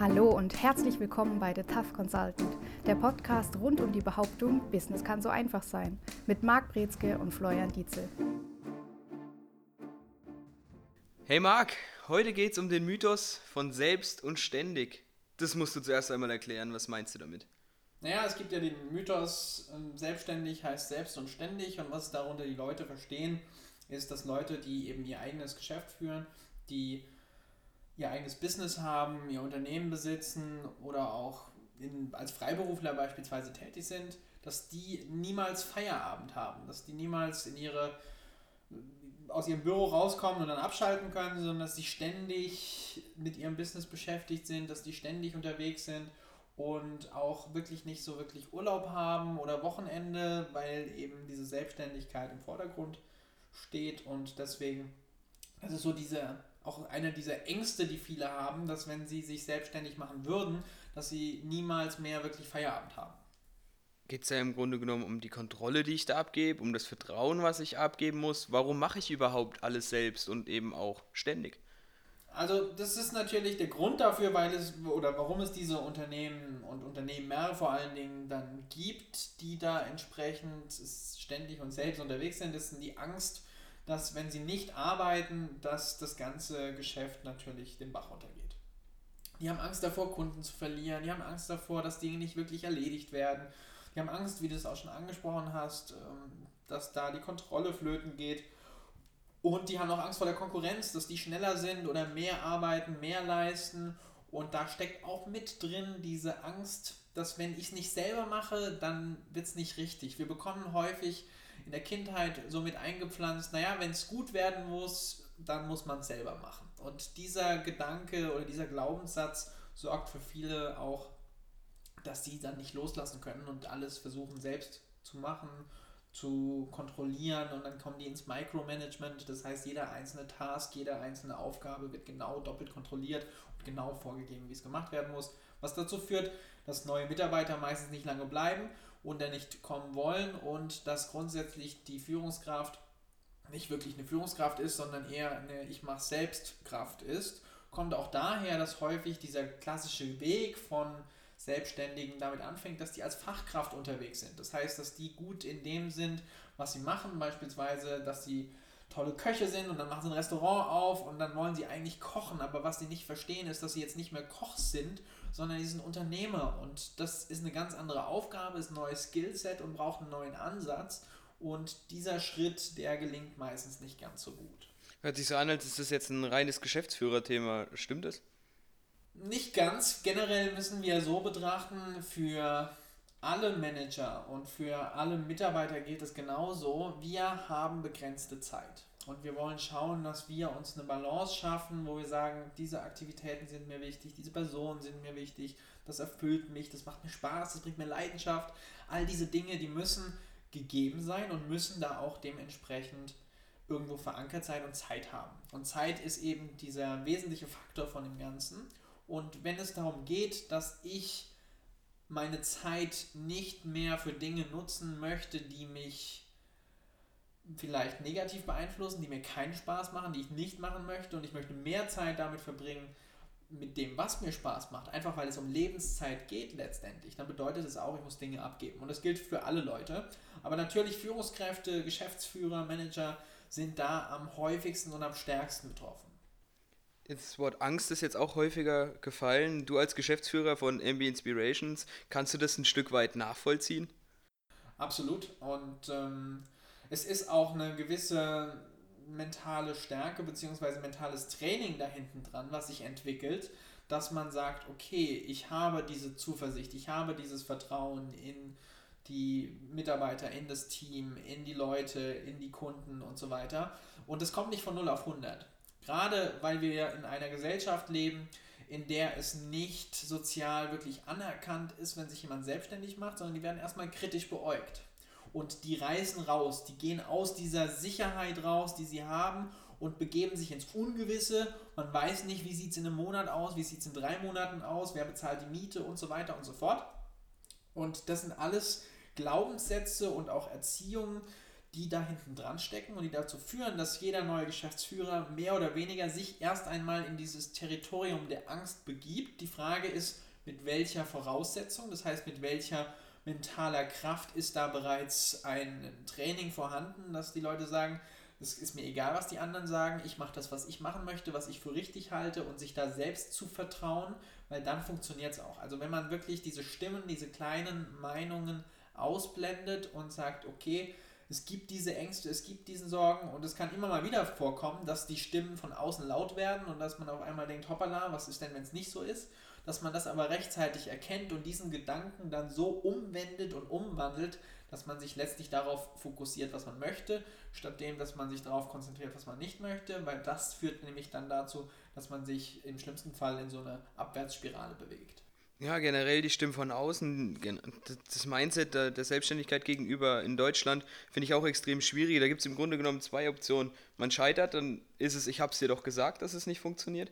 Hallo und herzlich willkommen bei The Tough Consultant, der Podcast rund um die Behauptung, Business kann so einfach sein, mit Marc Brezke und Florian Dietzel. Hey Marc, heute geht es um den Mythos von selbst und ständig. Das musst du zuerst einmal erklären, was meinst du damit? Naja, es gibt ja den Mythos, ähm, selbstständig heißt selbst und ständig und was darunter die Leute verstehen, ist, dass Leute, die eben ihr eigenes Geschäft führen, die ihr eigenes Business haben, ihr Unternehmen besitzen oder auch in, als Freiberufler beispielsweise tätig sind, dass die niemals Feierabend haben, dass die niemals in ihre aus ihrem Büro rauskommen und dann abschalten können, sondern dass sie ständig mit ihrem Business beschäftigt sind, dass die ständig unterwegs sind und auch wirklich nicht so wirklich Urlaub haben oder Wochenende, weil eben diese Selbstständigkeit im Vordergrund steht und deswegen, das ist so diese auch einer dieser Ängste, die viele haben, dass wenn sie sich selbstständig machen würden, dass sie niemals mehr wirklich Feierabend haben. Geht es ja im Grunde genommen um die Kontrolle, die ich da abgebe, um das Vertrauen, was ich abgeben muss. Warum mache ich überhaupt alles selbst und eben auch ständig? Also das ist natürlich der Grund dafür, weil es oder warum es diese Unternehmen und Unternehmer vor allen Dingen dann gibt, die da entsprechend ständig und selbst unterwegs sind, das ist die Angst dass wenn sie nicht arbeiten, dass das ganze Geschäft natürlich den Bach runtergeht. Die haben Angst davor, Kunden zu verlieren. Die haben Angst davor, dass Dinge nicht wirklich erledigt werden. Die haben Angst, wie du es auch schon angesprochen hast, ähm, dass da die Kontrolle flöten geht. Und die haben auch Angst vor der Konkurrenz, dass die schneller sind oder mehr arbeiten, mehr leisten. Und da steckt auch mit drin diese Angst, dass wenn ich es nicht selber mache, dann wird es nicht richtig. Wir bekommen häufig in der Kindheit so mit eingepflanzt, naja, wenn es gut werden muss, dann muss man es selber machen. Und dieser Gedanke oder dieser Glaubenssatz sorgt für viele auch, dass sie dann nicht loslassen können und alles versuchen selbst zu machen, zu kontrollieren und dann kommen die ins Micromanagement. Das heißt, jeder einzelne Task, jede einzelne Aufgabe wird genau doppelt kontrolliert und genau vorgegeben, wie es gemacht werden muss. Was dazu führt, dass neue Mitarbeiter meistens nicht lange bleiben und dann nicht kommen wollen und dass grundsätzlich die Führungskraft nicht wirklich eine Führungskraft ist, sondern eher eine Ich mach selbst Kraft ist, kommt auch daher, dass häufig dieser klassische Weg von Selbstständigen damit anfängt, dass die als Fachkraft unterwegs sind. Das heißt, dass die gut in dem sind, was sie machen, beispielsweise, dass sie tolle Köche sind und dann machen sie ein Restaurant auf und dann wollen sie eigentlich kochen, aber was sie nicht verstehen ist, dass sie jetzt nicht mehr Koch sind, sondern sie sind Unternehmer und das ist eine ganz andere Aufgabe, ist ein neues Skillset und braucht einen neuen Ansatz und dieser Schritt, der gelingt meistens nicht ganz so gut. Hört sich so an, als ist das jetzt ein reines Geschäftsführerthema, stimmt das? Nicht ganz. Generell müssen wir so betrachten, für alle Manager und für alle Mitarbeiter gilt es genauso. Wir haben begrenzte Zeit. Und wir wollen schauen, dass wir uns eine Balance schaffen, wo wir sagen, diese Aktivitäten sind mir wichtig, diese Personen sind mir wichtig, das erfüllt mich, das macht mir Spaß, das bringt mir Leidenschaft. All diese Dinge, die müssen gegeben sein und müssen da auch dementsprechend irgendwo verankert sein und Zeit haben. Und Zeit ist eben dieser wesentliche Faktor von dem Ganzen. Und wenn es darum geht, dass ich meine Zeit nicht mehr für Dinge nutzen möchte, die mich vielleicht negativ beeinflussen, die mir keinen Spaß machen, die ich nicht machen möchte und ich möchte mehr Zeit damit verbringen, mit dem, was mir Spaß macht, einfach weil es um Lebenszeit geht letztendlich, dann bedeutet es auch, ich muss Dinge abgeben. Und das gilt für alle Leute. Aber natürlich Führungskräfte, Geschäftsführer, Manager sind da am häufigsten und am stärksten betroffen. Das Wort Angst ist jetzt auch häufiger gefallen. Du als Geschäftsführer von MB Inspirations, kannst du das ein Stück weit nachvollziehen? Absolut. Und ähm, es ist auch eine gewisse mentale Stärke bzw. mentales Training da hinten dran, was sich entwickelt, dass man sagt, okay, ich habe diese Zuversicht, ich habe dieses Vertrauen in die Mitarbeiter, in das Team, in die Leute, in die Kunden und so weiter. Und es kommt nicht von 0 auf 100. Gerade weil wir in einer Gesellschaft leben, in der es nicht sozial wirklich anerkannt ist, wenn sich jemand selbstständig macht, sondern die werden erstmal kritisch beäugt. Und die reißen raus, die gehen aus dieser Sicherheit raus, die sie haben und begeben sich ins Ungewisse. Man weiß nicht, wie sieht es in einem Monat aus, wie sieht es in drei Monaten aus, wer bezahlt die Miete und so weiter und so fort. Und das sind alles Glaubenssätze und auch Erziehungen, die da hinten dran stecken und die dazu führen, dass jeder neue Geschäftsführer mehr oder weniger sich erst einmal in dieses Territorium der Angst begibt. Die Frage ist, mit welcher Voraussetzung, das heißt mit welcher mentaler Kraft ist da bereits ein Training vorhanden, dass die Leute sagen, es ist mir egal, was die anderen sagen, ich mache das, was ich machen möchte, was ich für richtig halte und sich da selbst zu vertrauen, weil dann funktioniert es auch. Also wenn man wirklich diese Stimmen, diese kleinen Meinungen ausblendet und sagt, okay, es gibt diese Ängste, es gibt diesen Sorgen und es kann immer mal wieder vorkommen, dass die Stimmen von außen laut werden und dass man auf einmal denkt, hoppala, was ist denn, wenn es nicht so ist? Dass man das aber rechtzeitig erkennt und diesen Gedanken dann so umwendet und umwandelt, dass man sich letztlich darauf fokussiert, was man möchte, statt dem, dass man sich darauf konzentriert, was man nicht möchte, weil das führt nämlich dann dazu, dass man sich im schlimmsten Fall in so eine Abwärtsspirale bewegt. Ja, generell die Stimmen von außen, das Mindset der, Selbstständigkeit gegenüber in Deutschland finde ich auch extrem schwierig. Da gibt es im Grunde genommen zwei Optionen. Man scheitert, dann ist es, ich habe es dir doch gesagt, dass es nicht funktioniert.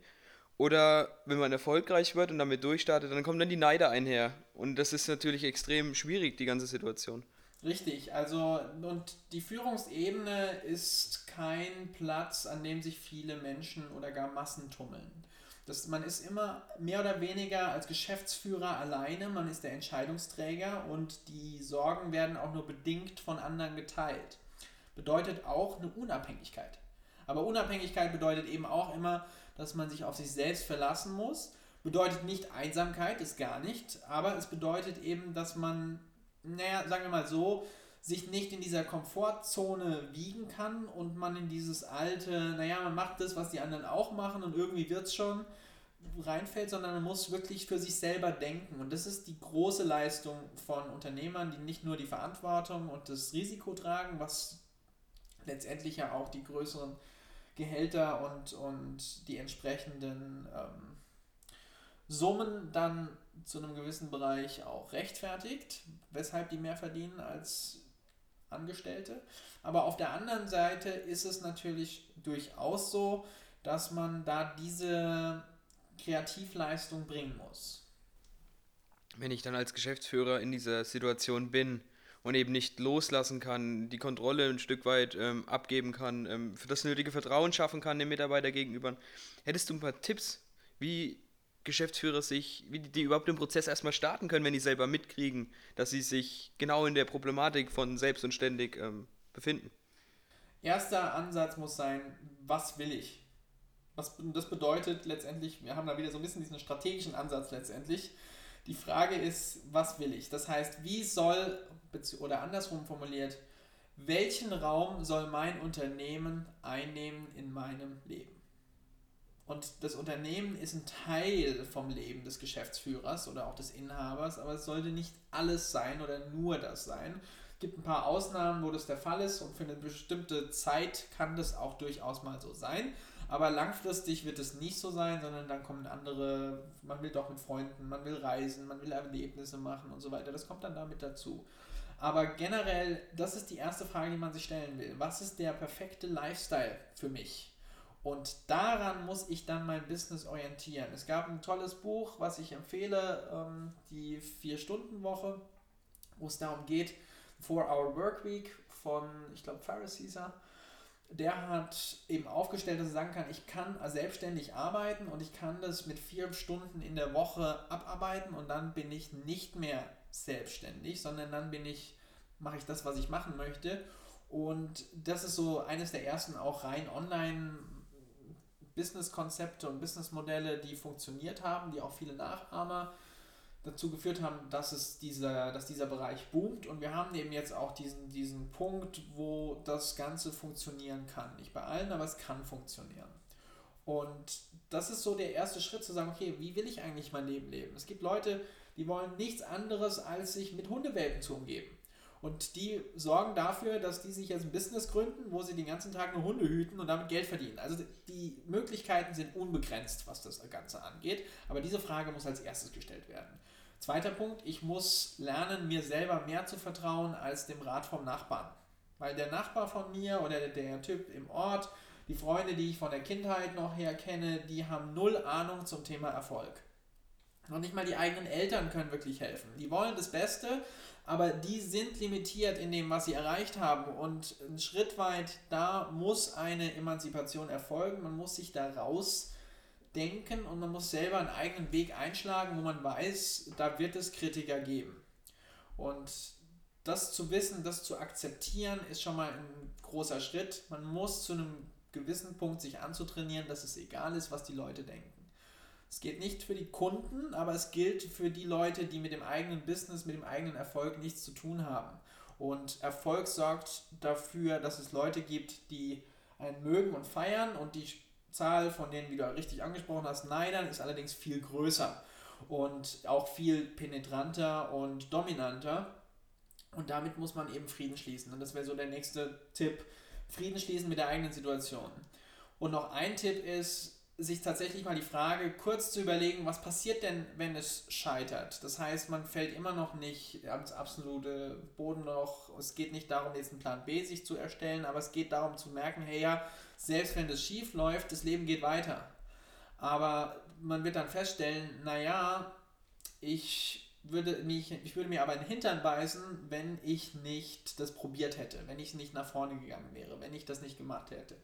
Oder wenn man erfolgreich wird und damit durchstartet, dann kommen dann die Neider einher. Und das ist natürlich extrem schwierig, die ganze Situation. Richtig, also und die Führungsebene ist kein Platz, an dem sich viele Menschen oder gar Massen tummeln. Das, man ist immer mehr oder weniger als Geschäftsführer alleine, man ist der Entscheidungsträger und die Sorgen werden auch nur bedingt von anderen geteilt. Bedeutet auch eine Unabhängigkeit. Aber Unabhängigkeit bedeutet eben auch immer, dass man sich auf sich selbst verlassen muss. Bedeutet nicht Einsamkeit, ist gar nicht, aber es bedeutet eben, dass man, naja, sagen wir mal so, sich nicht in dieser Komfortzone wiegen kann und man in dieses alte, naja, man macht das, was die anderen auch machen und irgendwie wird es schon, reinfällt, sondern man muss wirklich für sich selber denken. Und das ist die große Leistung von Unternehmern, die nicht nur die Verantwortung und das Risiko tragen, was letztendlich ja auch die größeren Gehälter und, und die entsprechenden ähm, Summen dann zu einem gewissen Bereich auch rechtfertigt, weshalb die mehr verdienen als Angestellte. Aber auf der anderen Seite ist es natürlich durchaus so, dass man da diese Kreativleistung bringen muss. Wenn ich dann als Geschäftsführer in dieser Situation bin und eben nicht loslassen kann, die Kontrolle ein Stück weit ähm, abgeben kann, ähm, für das nötige Vertrauen schaffen kann dem Mitarbeiter gegenüber, hättest du ein paar Tipps, wie Geschäftsführer sich, wie die, die überhaupt den Prozess erstmal starten können, wenn die selber mitkriegen, dass sie sich genau in der Problematik von selbst und ständig ähm, befinden? Erster Ansatz muss sein, was will ich? Was das bedeutet letztendlich, wir haben da wieder so ein bisschen diesen strategischen Ansatz letztendlich. Die Frage ist, was will ich? Das heißt, wie soll, oder andersrum formuliert, welchen Raum soll mein Unternehmen einnehmen in meinem Leben? Und das Unternehmen ist ein Teil vom Leben des Geschäftsführers oder auch des Inhabers, aber es sollte nicht alles sein oder nur das sein. Es gibt ein paar Ausnahmen, wo das der Fall ist und für eine bestimmte Zeit kann das auch durchaus mal so sein. Aber langfristig wird es nicht so sein, sondern dann kommen andere, man will doch mit Freunden, man will reisen, man will Erlebnisse machen und so weiter. Das kommt dann damit dazu. Aber generell, das ist die erste Frage, die man sich stellen will. Was ist der perfekte Lifestyle für mich? Und daran muss ich dann mein Business orientieren. Es gab ein tolles Buch, was ich empfehle, ähm, die Vier-Stunden-Woche, wo es darum geht, Four Hour Work Week von, ich glaube, er. Der hat eben aufgestellt, dass er sagen kann, ich kann selbstständig arbeiten und ich kann das mit vier Stunden in der Woche abarbeiten und dann bin ich nicht mehr selbstständig, sondern dann bin ich, mache ich das, was ich machen möchte. Und das ist so eines der ersten auch rein online Business-Konzepte und Businessmodelle, die funktioniert haben, die auch viele Nachahmer dazu geführt haben, dass, es dieser, dass dieser Bereich boomt. Und wir haben eben jetzt auch diesen, diesen Punkt, wo das Ganze funktionieren kann. Nicht bei allen, aber es kann funktionieren. Und das ist so der erste Schritt zu sagen, okay, wie will ich eigentlich mein Leben leben? Es gibt Leute, die wollen nichts anderes, als sich mit Hundewelpen zu umgeben. Und die sorgen dafür, dass die sich jetzt ein Business gründen, wo sie den ganzen Tag nur Hunde hüten und damit Geld verdienen. Also die Möglichkeiten sind unbegrenzt, was das Ganze angeht. Aber diese Frage muss als erstes gestellt werden. Zweiter Punkt, ich muss lernen, mir selber mehr zu vertrauen als dem Rat vom Nachbarn. Weil der Nachbar von mir oder der Typ im Ort, die Freunde, die ich von der Kindheit noch her kenne, die haben null Ahnung zum Thema Erfolg. Noch nicht mal die eigenen Eltern können wirklich helfen. Die wollen das Beste, aber die sind limitiert in dem, was sie erreicht haben. Und ein Schritt weit, da muss eine Emanzipation erfolgen. Man muss sich da rausdenken und man muss selber einen eigenen Weg einschlagen, wo man weiß, da wird es Kritiker geben. Und das zu wissen, das zu akzeptieren, ist schon mal ein großer Schritt. Man muss zu einem gewissen Punkt sich anzutrainieren, dass es egal ist, was die Leute denken. Es geht nicht für die Kunden, aber es gilt für die Leute, die mit dem eigenen Business, mit dem eigenen Erfolg nichts zu tun haben. Und Erfolg sorgt dafür, dass es Leute gibt, die einen mögen und feiern und die Zahl von denen, wie du richtig angesprochen hast, Neidern ist allerdings viel größer und auch viel penetranter und dominanter. Und damit muss man eben Frieden schließen. Und das wäre so der nächste Tipp. Frieden schließen mit der eigenen Situation. Und noch ein Tipp ist, sich tatsächlich mal die Frage kurz zu überlegen, was passiert denn, wenn es scheitert. Das heißt, man fällt immer noch nicht ans absolute Bodenloch. Es geht nicht darum, jetzt einen Plan B sich zu erstellen, aber es geht darum zu merken, hey ja, selbst wenn das schief läuft, das Leben geht weiter. Aber man wird dann feststellen, naja, ich würde, mich, ich würde mir aber in den Hintern beißen, wenn ich nicht das probiert hätte, wenn ich nicht nach vorne gegangen wäre, wenn ich das nicht gemacht hätte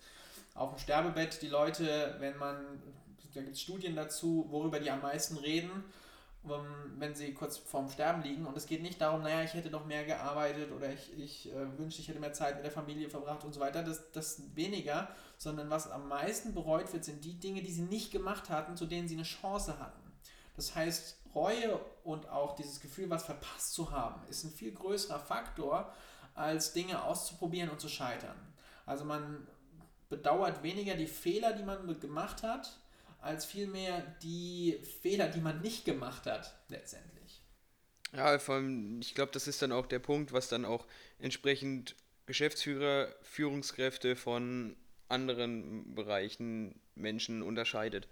auf dem Sterbebett die Leute, wenn man, da gibt es Studien dazu, worüber die am meisten reden, wenn sie kurz vorm Sterben liegen. Und es geht nicht darum, naja, ich hätte noch mehr gearbeitet oder ich, ich äh, wünschte, ich hätte mehr Zeit mit der Familie verbracht und so weiter. Das, das weniger, sondern was am meisten bereut wird, sind die Dinge, die sie nicht gemacht hatten, zu denen sie eine Chance hatten. Das heißt, Reue und auch dieses Gefühl, was verpasst zu haben, ist ein viel größerer Faktor, als Dinge auszuprobieren und zu scheitern. Also man bedauert weniger die Fehler, die man gemacht hat, als vielmehr die Fehler, die man nicht gemacht hat, letztendlich. Ja, vor allem, ich glaube, das ist dann auch der Punkt, was dann auch entsprechend Geschäftsführer, Führungskräfte von anderen Bereichen Menschen unterscheidet.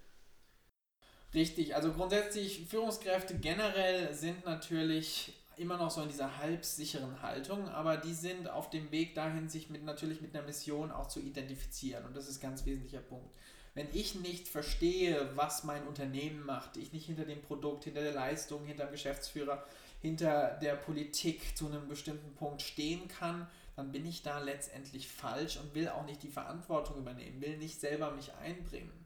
Richtig, also grundsätzlich Führungskräfte generell sind natürlich immer noch so in dieser halbsicheren Haltung, aber die sind auf dem Weg dahin, sich mit, natürlich mit einer Mission auch zu identifizieren. Und das ist ein ganz wesentlicher Punkt. Wenn ich nicht verstehe, was mein Unternehmen macht, ich nicht hinter dem Produkt, hinter der Leistung, hinter dem Geschäftsführer, hinter der Politik zu einem bestimmten Punkt stehen kann, dann bin ich da letztendlich falsch und will auch nicht die Verantwortung übernehmen, will nicht selber mich einbringen.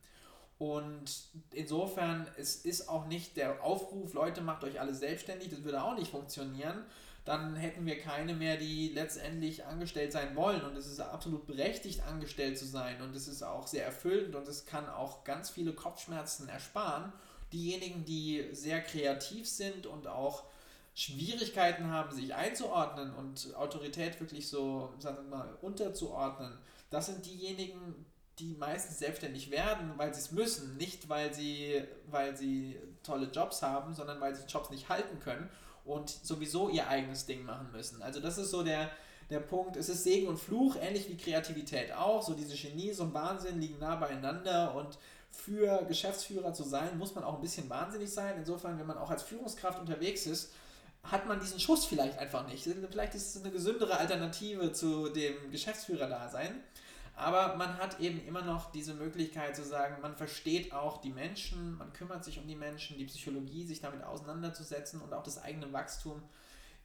Und insofern, es ist auch nicht der Aufruf, Leute, macht euch alle selbstständig, das würde auch nicht funktionieren. Dann hätten wir keine mehr, die letztendlich angestellt sein wollen. Und es ist absolut berechtigt, angestellt zu sein. Und es ist auch sehr erfüllend und es kann auch ganz viele Kopfschmerzen ersparen. Diejenigen, die sehr kreativ sind und auch Schwierigkeiten haben, sich einzuordnen und Autorität wirklich so, sagen wir mal, unterzuordnen, das sind diejenigen, die meistens selbstständig werden, weil sie es müssen, nicht weil sie, weil sie tolle Jobs haben, sondern weil sie Jobs nicht halten können und sowieso ihr eigenes Ding machen müssen. Also das ist so der, der Punkt. Es ist Segen und Fluch, ähnlich wie Kreativität auch. So diese Genie, ein Wahnsinn liegen nah beieinander und für Geschäftsführer zu sein, muss man auch ein bisschen wahnsinnig sein. Insofern, wenn man auch als Führungskraft unterwegs ist, hat man diesen Schuss vielleicht einfach nicht. Vielleicht ist es eine gesündere Alternative zu dem Geschäftsführer-Dasein. Aber man hat eben immer noch diese Möglichkeit zu sagen, man versteht auch die Menschen, man kümmert sich um die Menschen, die Psychologie, sich damit auseinanderzusetzen und auch das eigene Wachstum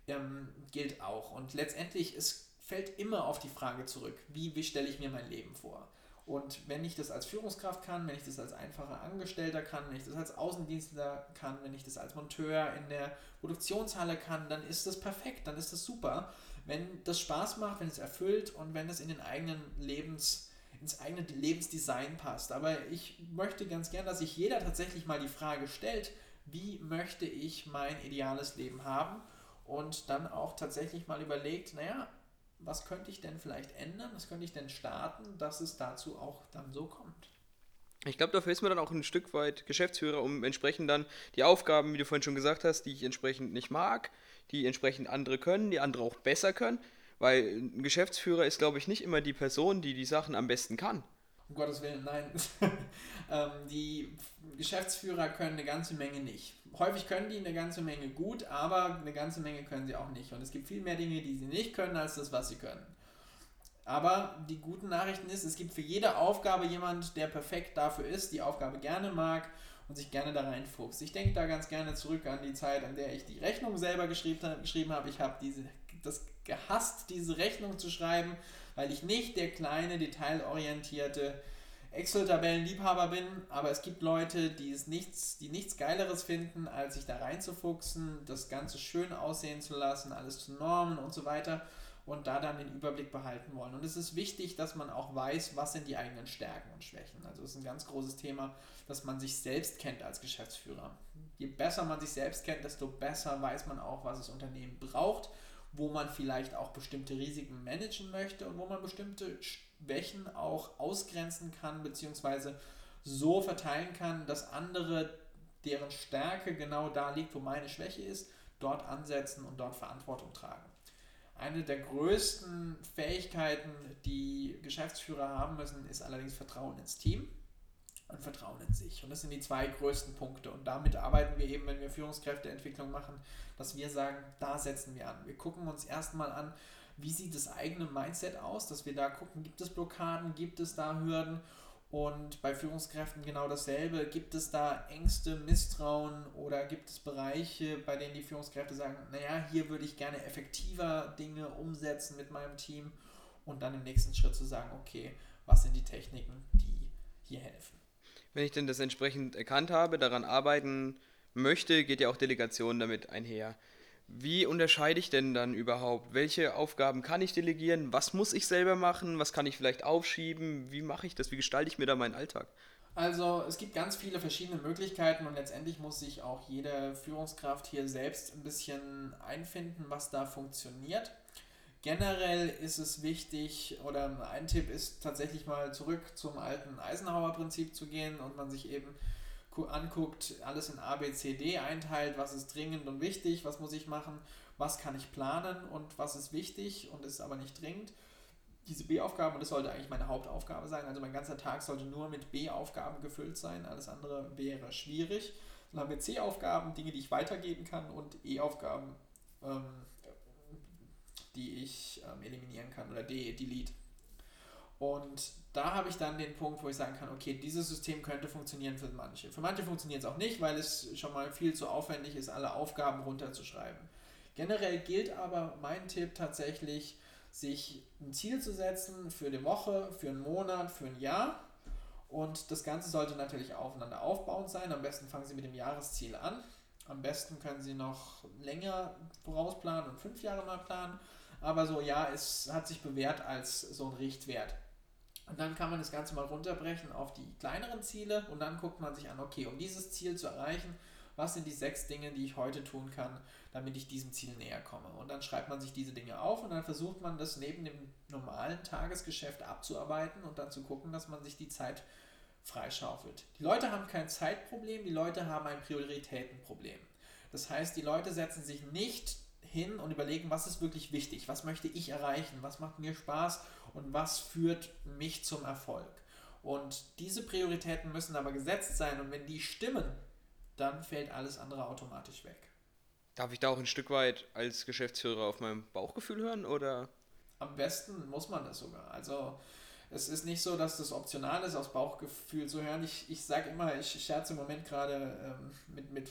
ähm, gilt auch. Und letztendlich, es fällt immer auf die Frage zurück, wie, wie stelle ich mir mein Leben vor? Und wenn ich das als Führungskraft kann, wenn ich das als einfacher Angestellter kann, wenn ich das als Außendienstler kann, wenn ich das als Monteur in der Produktionshalle kann, dann ist das perfekt, dann ist das super wenn das Spaß macht, wenn es erfüllt und wenn es in den eigenen Lebens, ins eigene Lebensdesign passt. Aber ich möchte ganz gern, dass sich jeder tatsächlich mal die Frage stellt, wie möchte ich mein ideales Leben haben und dann auch tatsächlich mal überlegt, naja, was könnte ich denn vielleicht ändern, was könnte ich denn starten, dass es dazu auch dann so kommt. Ich glaube, dafür ist man dann auch ein Stück weit Geschäftsführer, um entsprechend dann die Aufgaben, wie du vorhin schon gesagt hast, die ich entsprechend nicht mag, die entsprechend andere können, die andere auch besser können. Weil ein Geschäftsführer ist, glaube ich, nicht immer die Person, die die Sachen am besten kann. Um Gottes Willen, nein. ähm, die Geschäftsführer können eine ganze Menge nicht. Häufig können die eine ganze Menge gut, aber eine ganze Menge können sie auch nicht. Und es gibt viel mehr Dinge, die sie nicht können, als das, was sie können. Aber die guten Nachrichten ist, es gibt für jede Aufgabe jemand, der perfekt dafür ist, die Aufgabe gerne mag und sich gerne da reinfuchst. Ich denke da ganz gerne zurück an die Zeit, an der ich die Rechnung selber geschrieben, habe. Ich habe diese, das gehasst, diese Rechnung zu schreiben, weil ich nicht der kleine, detailorientierte Excel-Tabellenliebhaber bin, aber es gibt Leute, die es nichts, die nichts Geileres finden, als sich da reinzufuchsen, das Ganze schön aussehen zu lassen, alles zu normen und so weiter und da dann den Überblick behalten wollen. Und es ist wichtig, dass man auch weiß, was sind die eigenen Stärken und Schwächen. Also es ist ein ganz großes Thema, dass man sich selbst kennt als Geschäftsführer. Je besser man sich selbst kennt, desto besser weiß man auch, was das Unternehmen braucht, wo man vielleicht auch bestimmte Risiken managen möchte und wo man bestimmte Schwächen auch ausgrenzen kann, beziehungsweise so verteilen kann, dass andere, deren Stärke genau da liegt, wo meine Schwäche ist, dort ansetzen und dort Verantwortung tragen. Eine der größten Fähigkeiten, die Geschäftsführer haben müssen, ist allerdings Vertrauen ins Team und Vertrauen in sich. Und das sind die zwei größten Punkte. Und damit arbeiten wir eben, wenn wir Führungskräfteentwicklung machen, dass wir sagen, da setzen wir an. Wir gucken uns erstmal an, wie sieht das eigene Mindset aus, dass wir da gucken, gibt es Blockaden, gibt es da Hürden und bei Führungskräften genau dasselbe. Gibt es da Ängste, Misstrauen oder gibt es Bereiche, bei denen die Führungskräfte sagen, naja, hier würde ich gerne effektiver Dinge umsetzen mit meinem Team und dann im nächsten Schritt zu sagen, okay, was sind die Techniken, die hier helfen. Wenn ich denn das entsprechend erkannt habe, daran arbeiten möchte, geht ja auch Delegation damit einher. Wie unterscheide ich denn dann überhaupt? Welche Aufgaben kann ich delegieren? Was muss ich selber machen? Was kann ich vielleicht aufschieben? Wie mache ich das? Wie gestalte ich mir da meinen Alltag? Also es gibt ganz viele verschiedene Möglichkeiten und letztendlich muss sich auch jede Führungskraft hier selbst ein bisschen einfinden, was da funktioniert. Generell ist es wichtig, oder ein Tipp ist tatsächlich mal zurück zum alten Eisenhower-Prinzip zu gehen und man sich eben anguckt, alles in A, B, C, D einteilt, was ist dringend und wichtig, was muss ich machen, was kann ich planen und was ist wichtig und ist aber nicht dringend. Diese B-Aufgaben, und das sollte eigentlich meine Hauptaufgabe sein, also mein ganzer Tag sollte nur mit B-Aufgaben gefüllt sein, alles andere wäre schwierig. Dann haben wir C-Aufgaben, Dinge, die ich weitergeben kann und E-Aufgaben, ähm, die ich ähm, eliminieren kann oder D, Delete. Und da habe ich dann den Punkt, wo ich sagen kann, okay, dieses System könnte funktionieren für manche. Für manche funktioniert es auch nicht, weil es schon mal viel zu aufwendig ist, alle Aufgaben runterzuschreiben. Generell gilt aber mein Tipp tatsächlich, sich ein Ziel zu setzen für die Woche, für einen Monat, für ein Jahr. Und das Ganze sollte natürlich aufeinander aufbauend sein. Am besten fangen Sie mit dem Jahresziel an. Am besten können Sie noch länger vorausplanen und fünf Jahre mal planen. Aber so, ja, es hat sich bewährt als so ein Richtwert. Und dann kann man das Ganze mal runterbrechen auf die kleineren Ziele und dann guckt man sich an, okay, um dieses Ziel zu erreichen, was sind die sechs Dinge, die ich heute tun kann, damit ich diesem Ziel näher komme. Und dann schreibt man sich diese Dinge auf und dann versucht man das neben dem normalen Tagesgeschäft abzuarbeiten und dann zu gucken, dass man sich die Zeit freischaufelt. Die Leute haben kein Zeitproblem, die Leute haben ein Prioritätenproblem. Das heißt, die Leute setzen sich nicht hin und überlegen, was ist wirklich wichtig, was möchte ich erreichen, was macht mir Spaß und was führt mich zum Erfolg. Und diese Prioritäten müssen aber gesetzt sein und wenn die stimmen, dann fällt alles andere automatisch weg. Darf ich da auch ein Stück weit als Geschäftsführer auf mein Bauchgefühl hören oder? Am besten muss man das sogar. Also es ist nicht so, dass das optional ist, aus Bauchgefühl zu hören. Ich, ich sage immer, ich scherze im Moment gerade ähm, mit, mit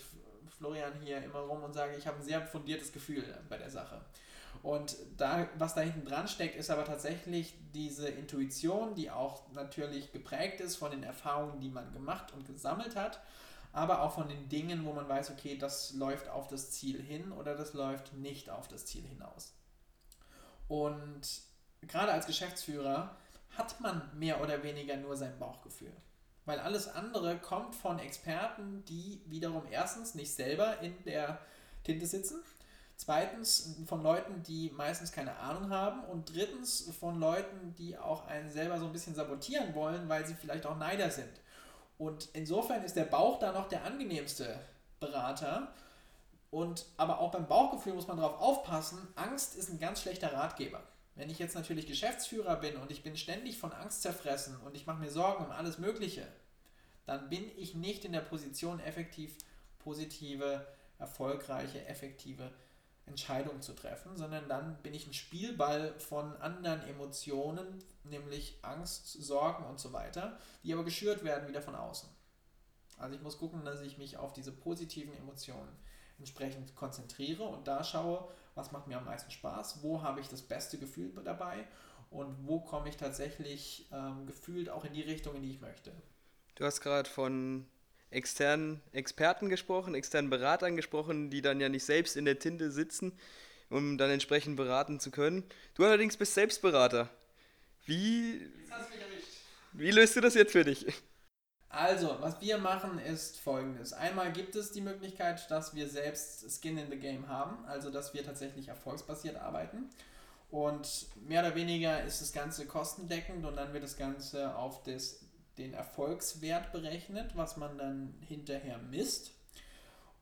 Florian hier immer rum und sage, ich habe ein sehr fundiertes Gefühl bei der Sache. Und da, was da hinten dran steckt, ist aber tatsächlich diese Intuition, die auch natürlich geprägt ist von den Erfahrungen, die man gemacht und gesammelt hat, aber auch von den Dingen, wo man weiß, okay, das läuft auf das Ziel hin oder das läuft nicht auf das Ziel hinaus. Und gerade als Geschäftsführer hat man mehr oder weniger nur sein Bauchgefühl. Weil alles andere kommt von Experten, die wiederum erstens nicht selber in der Tinte sitzen, Zweitens von Leuten, die meistens keine Ahnung haben. Und drittens von Leuten, die auch einen selber so ein bisschen sabotieren wollen, weil sie vielleicht auch Neider sind. Und insofern ist der Bauch da noch der angenehmste Berater. Und aber auch beim Bauchgefühl muss man darauf aufpassen. Angst ist ein ganz schlechter Ratgeber. Wenn ich jetzt natürlich Geschäftsführer bin und ich bin ständig von Angst zerfressen und ich mache mir Sorgen um alles Mögliche, dann bin ich nicht in der Position, effektiv positive, erfolgreiche, effektive Entscheidungen zu treffen, sondern dann bin ich ein Spielball von anderen Emotionen, nämlich Angst, Sorgen und so weiter, die aber geschürt werden wieder von außen. Also ich muss gucken, dass ich mich auf diese positiven Emotionen entsprechend konzentriere und da schaue, was macht mir am meisten Spaß, wo habe ich das beste Gefühl dabei und wo komme ich tatsächlich ähm, gefühlt auch in die Richtung, in die ich möchte. Du hast gerade von externen Experten gesprochen, externen Beratern gesprochen, die dann ja nicht selbst in der Tinte sitzen, um dann entsprechend beraten zu können. Du allerdings bist Selbstberater. Wie, wie löst du das jetzt für dich? Also, was wir machen, ist folgendes. Einmal gibt es die Möglichkeit, dass wir selbst Skin in the Game haben, also dass wir tatsächlich erfolgsbasiert arbeiten. Und mehr oder weniger ist das Ganze kostendeckend und dann wird das Ganze auf das, den Erfolgswert berechnet, was man dann hinterher misst.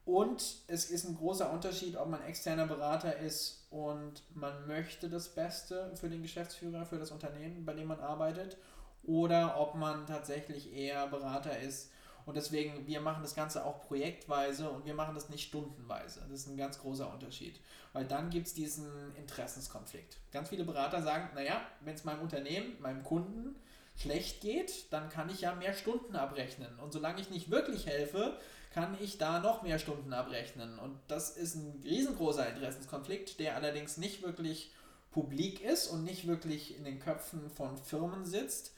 Und es ist ein großer Unterschied, ob man externer Berater ist und man möchte das Beste für den Geschäftsführer, für das Unternehmen, bei dem man arbeitet, oder ob man tatsächlich eher Berater ist. Und deswegen, wir machen das Ganze auch projektweise und wir machen das nicht stundenweise. Das ist ein ganz großer Unterschied. Weil dann gibt es diesen Interessenskonflikt. Ganz viele Berater sagen, naja, wenn es meinem Unternehmen, meinem Kunden schlecht geht, dann kann ich ja mehr Stunden abrechnen. Und solange ich nicht wirklich helfe, kann ich da noch mehr Stunden abrechnen. Und das ist ein riesengroßer Interessenskonflikt, der allerdings nicht wirklich publik ist und nicht wirklich in den Köpfen von Firmen sitzt,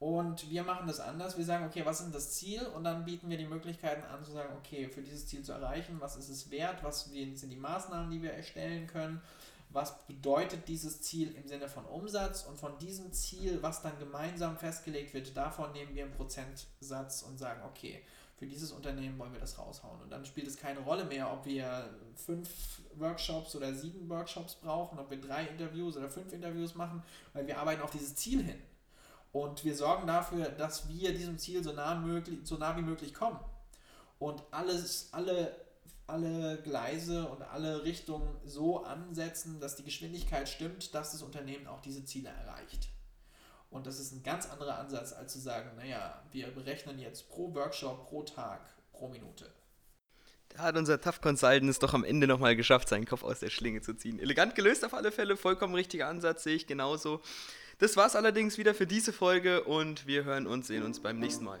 und wir machen das anders. Wir sagen, okay, was ist das Ziel? Und dann bieten wir die Möglichkeiten an, zu sagen, okay, für dieses Ziel zu erreichen, was ist es wert? Was sind die Maßnahmen, die wir erstellen können? Was bedeutet dieses Ziel im Sinne von Umsatz? Und von diesem Ziel, was dann gemeinsam festgelegt wird, davon nehmen wir einen Prozentsatz und sagen, okay, für dieses Unternehmen wollen wir das raushauen. Und dann spielt es keine Rolle mehr, ob wir fünf Workshops oder sieben Workshops brauchen, ob wir drei Interviews oder fünf Interviews machen, weil wir arbeiten auf dieses Ziel hin. Und wir sorgen dafür, dass wir diesem Ziel so nah, möglich, so nah wie möglich kommen. Und alles, alle, alle Gleise und alle Richtungen so ansetzen, dass die Geschwindigkeit stimmt, dass das Unternehmen auch diese Ziele erreicht. Und das ist ein ganz anderer Ansatz, als zu sagen, naja, wir berechnen jetzt pro Workshop, pro Tag, pro Minute. Da hat unser Tough Consultant es doch am Ende nochmal geschafft, seinen Kopf aus der Schlinge zu ziehen. Elegant gelöst auf alle Fälle, vollkommen richtiger Ansatz, sehe ich genauso. Das war's allerdings wieder für diese Folge und wir hören und sehen uns beim nächsten Mal.